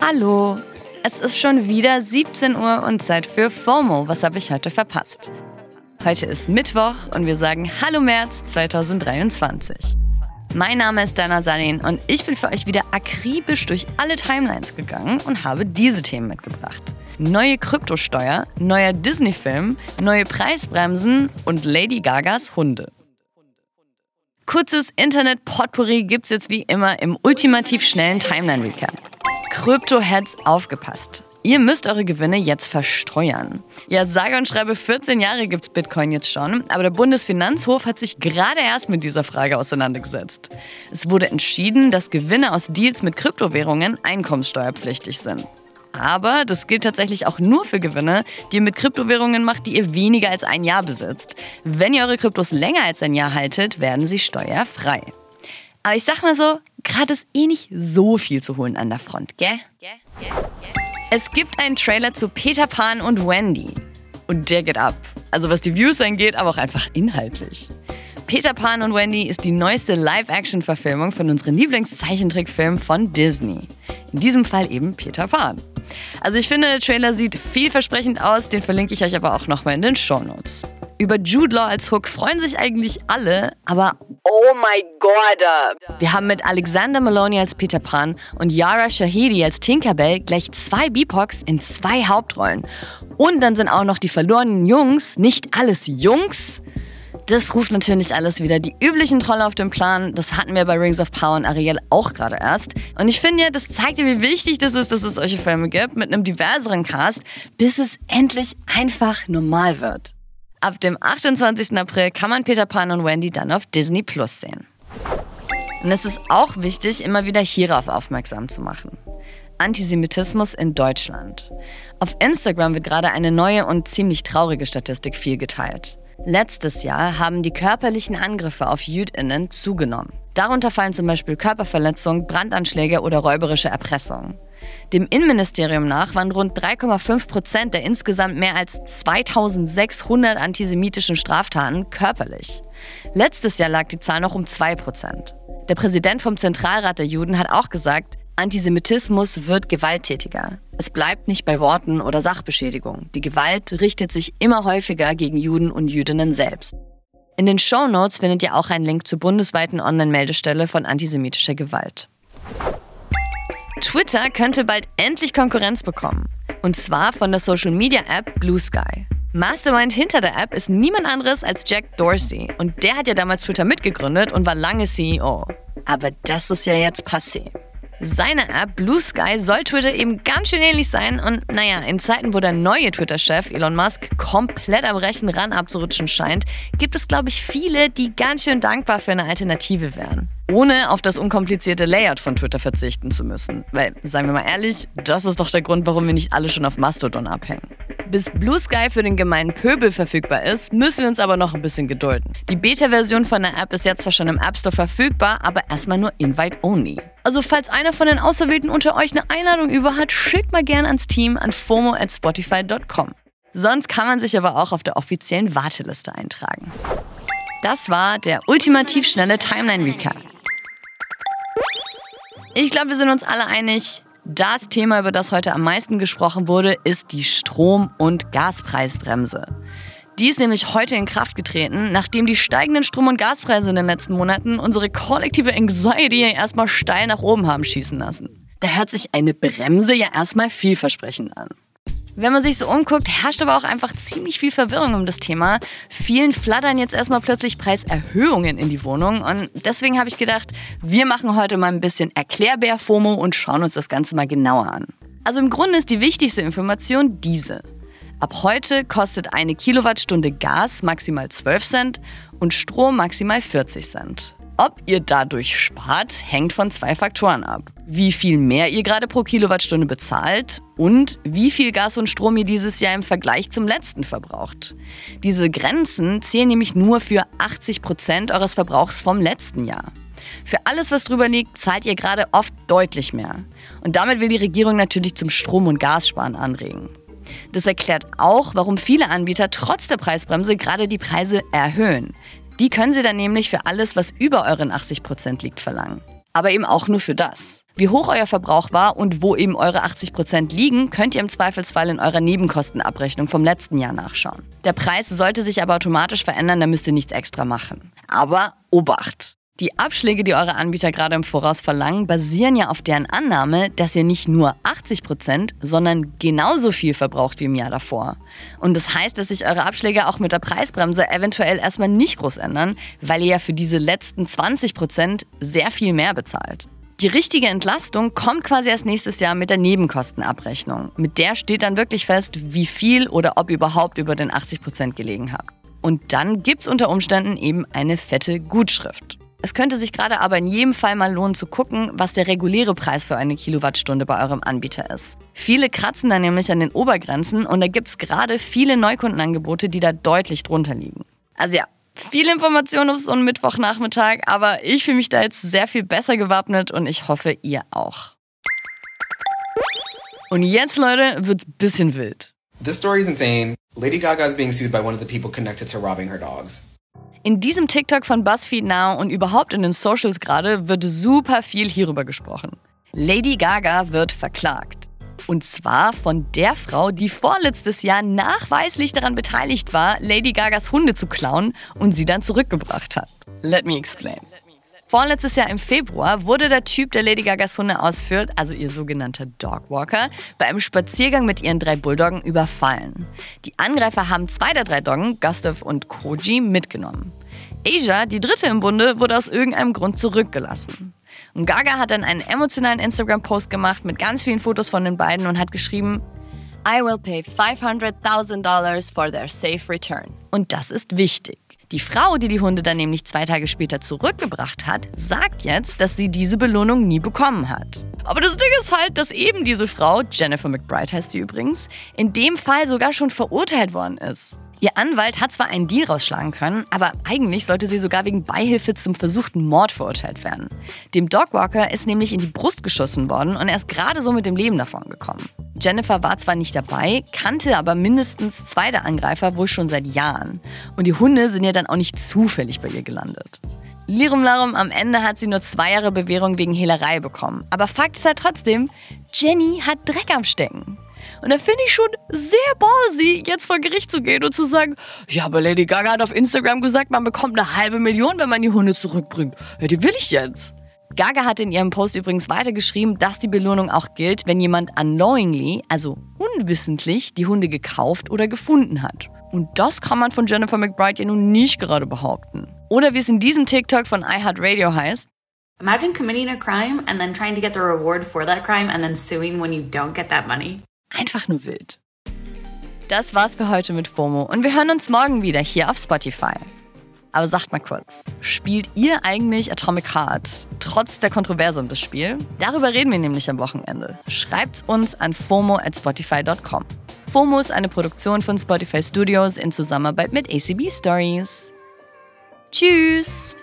Hallo, es ist schon wieder 17 Uhr und Zeit für FOMO. Was habe ich heute verpasst? Heute ist Mittwoch und wir sagen Hallo März 2023. Mein Name ist Dana Salin und ich bin für euch wieder akribisch durch alle Timelines gegangen und habe diese Themen mitgebracht. Neue Kryptosteuer, neuer Disney-Film, neue Preisbremsen und Lady Gagas Hunde. Kurzes Internet-Potpourri gibt's jetzt wie immer im ultimativ schnellen Timeline-Recap. Krypto-Heads aufgepasst. Ihr müsst eure Gewinne jetzt versteuern. Ja, sage und schreibe 14 Jahre gibt's Bitcoin jetzt schon, aber der Bundesfinanzhof hat sich gerade erst mit dieser Frage auseinandergesetzt. Es wurde entschieden, dass Gewinne aus Deals mit Kryptowährungen einkommenssteuerpflichtig sind. Aber das gilt tatsächlich auch nur für Gewinne, die ihr mit Kryptowährungen macht, die ihr weniger als ein Jahr besitzt. Wenn ihr eure Kryptos länger als ein Jahr haltet, werden sie steuerfrei. Aber ich sag mal so, gerade ist eh nicht so viel zu holen an der Front, gell? Es gibt einen Trailer zu Peter Pan und Wendy. Und der geht ab. Also was die Views angeht, aber auch einfach inhaltlich. Peter Pan und Wendy ist die neueste Live-Action-Verfilmung von unseren Lieblingszeichentrickfilmen von Disney. In diesem Fall eben Peter Pan. Also ich finde, der Trailer sieht vielversprechend aus, den verlinke ich euch aber auch nochmal in den Show Notes. Über Jude Law als Hook freuen sich eigentlich alle, aber oh my god! Wir haben mit Alexander Maloney als Peter Pan und Yara Shahidi als Tinkerbell gleich zwei BIPOCs in zwei Hauptrollen. Und dann sind auch noch die verlorenen Jungs, nicht alles Jungs. Das ruft natürlich alles wieder die üblichen Trolle auf den Plan. Das hatten wir bei Rings of Power und Ariel auch gerade erst. Und ich finde ja, das zeigt ja, wie wichtig das ist, dass es solche Filme gibt mit einem diverseren Cast, bis es endlich einfach normal wird. Ab dem 28. April kann man Peter Pan und Wendy dann auf Disney Plus sehen. Und es ist auch wichtig, immer wieder hierauf aufmerksam zu machen. Antisemitismus in Deutschland. Auf Instagram wird gerade eine neue und ziemlich traurige Statistik viel geteilt. Letztes Jahr haben die körperlichen Angriffe auf JüdInnen zugenommen. Darunter fallen zum Beispiel Körperverletzungen, Brandanschläge oder räuberische Erpressungen. Dem Innenministerium nach waren rund 3,5 Prozent der insgesamt mehr als 2600 antisemitischen Straftaten körperlich. Letztes Jahr lag die Zahl noch um 2 Prozent. Der Präsident vom Zentralrat der Juden hat auch gesagt, Antisemitismus wird gewalttätiger. Es bleibt nicht bei Worten oder Sachbeschädigung. Die Gewalt richtet sich immer häufiger gegen Juden und Jüdinnen selbst. In den Show Notes findet ihr auch einen Link zur bundesweiten Online-Meldestelle von antisemitischer Gewalt. Twitter könnte bald endlich Konkurrenz bekommen. Und zwar von der Social Media App Blue Sky. Mastermind hinter der App ist niemand anderes als Jack Dorsey. Und der hat ja damals Twitter mitgegründet und war lange CEO. Aber das ist ja jetzt passé. Seine App Blue Sky soll Twitter eben ganz schön ähnlich sein und naja, in Zeiten, wo der neue Twitter-Chef Elon Musk komplett am rechten Rand abzurutschen scheint, gibt es, glaube ich, viele, die ganz schön dankbar für eine Alternative wären. Ohne auf das unkomplizierte Layout von Twitter verzichten zu müssen. Weil, seien wir mal ehrlich, das ist doch der Grund, warum wir nicht alle schon auf Mastodon abhängen. Bis Blue Sky für den gemeinen Pöbel verfügbar ist, müssen wir uns aber noch ein bisschen gedulden. Die Beta-Version von der App ist jetzt zwar schon im App Store verfügbar, aber erstmal nur Invite-Only. Also falls einer von den Auserwählten unter euch eine Einladung über hat, schickt mal gerne ans Team an fomo at spotify.com. Sonst kann man sich aber auch auf der offiziellen Warteliste eintragen. Das war der ultimativ schnelle Timeline Recap. Ich glaube, wir sind uns alle einig, das Thema, über das heute am meisten gesprochen wurde, ist die Strom- und Gaspreisbremse. Die ist nämlich heute in Kraft getreten, nachdem die steigenden Strom- und Gaspreise in den letzten Monaten unsere kollektive Anxiety erstmal steil nach oben haben schießen lassen. Da hört sich eine Bremse ja erstmal vielversprechend an. Wenn man sich so umguckt, herrscht aber auch einfach ziemlich viel Verwirrung um das Thema. Vielen flattern jetzt erstmal plötzlich Preiserhöhungen in die Wohnung und deswegen habe ich gedacht, wir machen heute mal ein bisschen Erklärbär-FOMO und schauen uns das Ganze mal genauer an. Also im Grunde ist die wichtigste Information diese. Ab heute kostet eine Kilowattstunde Gas maximal 12 Cent und Strom maximal 40 Cent. Ob ihr dadurch spart, hängt von zwei Faktoren ab. Wie viel mehr ihr gerade pro Kilowattstunde bezahlt und wie viel Gas und Strom ihr dieses Jahr im Vergleich zum letzten verbraucht. Diese Grenzen zählen nämlich nur für 80 Prozent eures Verbrauchs vom letzten Jahr. Für alles, was drüber liegt, zahlt ihr gerade oft deutlich mehr. Und damit will die Regierung natürlich zum Strom- und Gassparen anregen. Das erklärt auch, warum viele Anbieter trotz der Preisbremse gerade die Preise erhöhen. Die können Sie dann nämlich für alles, was über euren 80% liegt, verlangen. Aber eben auch nur für das. Wie hoch euer Verbrauch war und wo eben eure 80% liegen, könnt ihr im Zweifelsfall in eurer Nebenkostenabrechnung vom letzten Jahr nachschauen. Der Preis sollte sich aber automatisch verändern, da müsst ihr nichts extra machen. Aber Obacht! Die Abschläge, die eure Anbieter gerade im Voraus verlangen, basieren ja auf deren Annahme, dass ihr nicht nur 80 Prozent, sondern genauso viel verbraucht wie im Jahr davor. Und das heißt, dass sich eure Abschläge auch mit der Preisbremse eventuell erstmal nicht groß ändern, weil ihr ja für diese letzten 20 Prozent sehr viel mehr bezahlt. Die richtige Entlastung kommt quasi erst nächstes Jahr mit der Nebenkostenabrechnung. Mit der steht dann wirklich fest, wie viel oder ob ihr überhaupt über den 80 Prozent gelegen habt. Und dann gibt es unter Umständen eben eine fette Gutschrift. Es könnte sich gerade aber in jedem Fall mal lohnen zu gucken, was der reguläre Preis für eine Kilowattstunde bei eurem Anbieter ist. Viele kratzen da nämlich an den Obergrenzen und da gibt es gerade viele Neukundenangebote, die da deutlich drunter liegen. Also ja, viel Information auf so einen Mittwochnachmittag, aber ich fühle mich da jetzt sehr viel besser gewappnet und ich hoffe, ihr auch. Und jetzt, Leute, wird's bisschen wild. This story is insane. Lady Gaga is being sued by one of the people connected to robbing her dogs. In diesem TikTok von BuzzFeed Now und überhaupt in den Socials gerade wird super viel hierüber gesprochen. Lady Gaga wird verklagt. Und zwar von der Frau, die vorletztes Jahr nachweislich daran beteiligt war, Lady Gagas Hunde zu klauen und sie dann zurückgebracht hat. Let me explain. Vorletztes Jahr im Februar wurde der Typ, der Lady Gagas Hunde ausführt, also ihr sogenannter Dogwalker, bei einem Spaziergang mit ihren drei Bulldoggen überfallen. Die Angreifer haben zwei der drei Doggen, Gustav und Koji, mitgenommen. Asia, die dritte im Bunde, wurde aus irgendeinem Grund zurückgelassen. Und Gaga hat dann einen emotionalen Instagram-Post gemacht mit ganz vielen Fotos von den beiden und hat geschrieben, I will pay $500,000 for their safe return. Und das ist wichtig. Die Frau, die die Hunde dann nämlich zwei Tage später zurückgebracht hat, sagt jetzt, dass sie diese Belohnung nie bekommen hat. Aber das Ding ist halt, dass eben diese Frau, Jennifer McBride heißt sie übrigens, in dem Fall sogar schon verurteilt worden ist. Ihr Anwalt hat zwar einen Deal rausschlagen können, aber eigentlich sollte sie sogar wegen Beihilfe zum versuchten Mord verurteilt werden. Dem Dogwalker ist nämlich in die Brust geschossen worden und er ist gerade so mit dem Leben davon gekommen. Jennifer war zwar nicht dabei, kannte aber mindestens zwei der Angreifer wohl schon seit Jahren. Und die Hunde sind ja dann auch nicht zufällig bei ihr gelandet. Lirum Larum, am Ende hat sie nur zwei Jahre Bewährung wegen Hehlerei bekommen. Aber Fakt ist halt trotzdem, Jenny hat Dreck am Stecken. Und da finde ich schon sehr ballsy, jetzt vor Gericht zu gehen und zu sagen, ja, aber Lady Gaga hat auf Instagram gesagt, man bekommt eine halbe Million, wenn man die Hunde zurückbringt. Ja, die will ich jetzt. Gaga hat in ihrem Post übrigens weitergeschrieben, dass die Belohnung auch gilt, wenn jemand unknowingly, also unwissentlich, die Hunde gekauft oder gefunden hat. Und das kann man von Jennifer McBride ja nun nicht gerade behaupten. Oder wie es in diesem TikTok von iHeartRadio heißt, Imagine committing a crime and then trying to get the reward for that crime and then suing when you don't get that money. Einfach nur wild. Das war's für heute mit FOMO und wir hören uns morgen wieder hier auf Spotify. Aber sagt mal kurz, spielt ihr eigentlich Atomic Heart, trotz der Kontroverse um das Spiel? Darüber reden wir nämlich am Wochenende. Schreibt's uns an FOMO at Spotify.com. FOMO ist eine Produktion von Spotify Studios in Zusammenarbeit mit ACB Stories. Tschüss!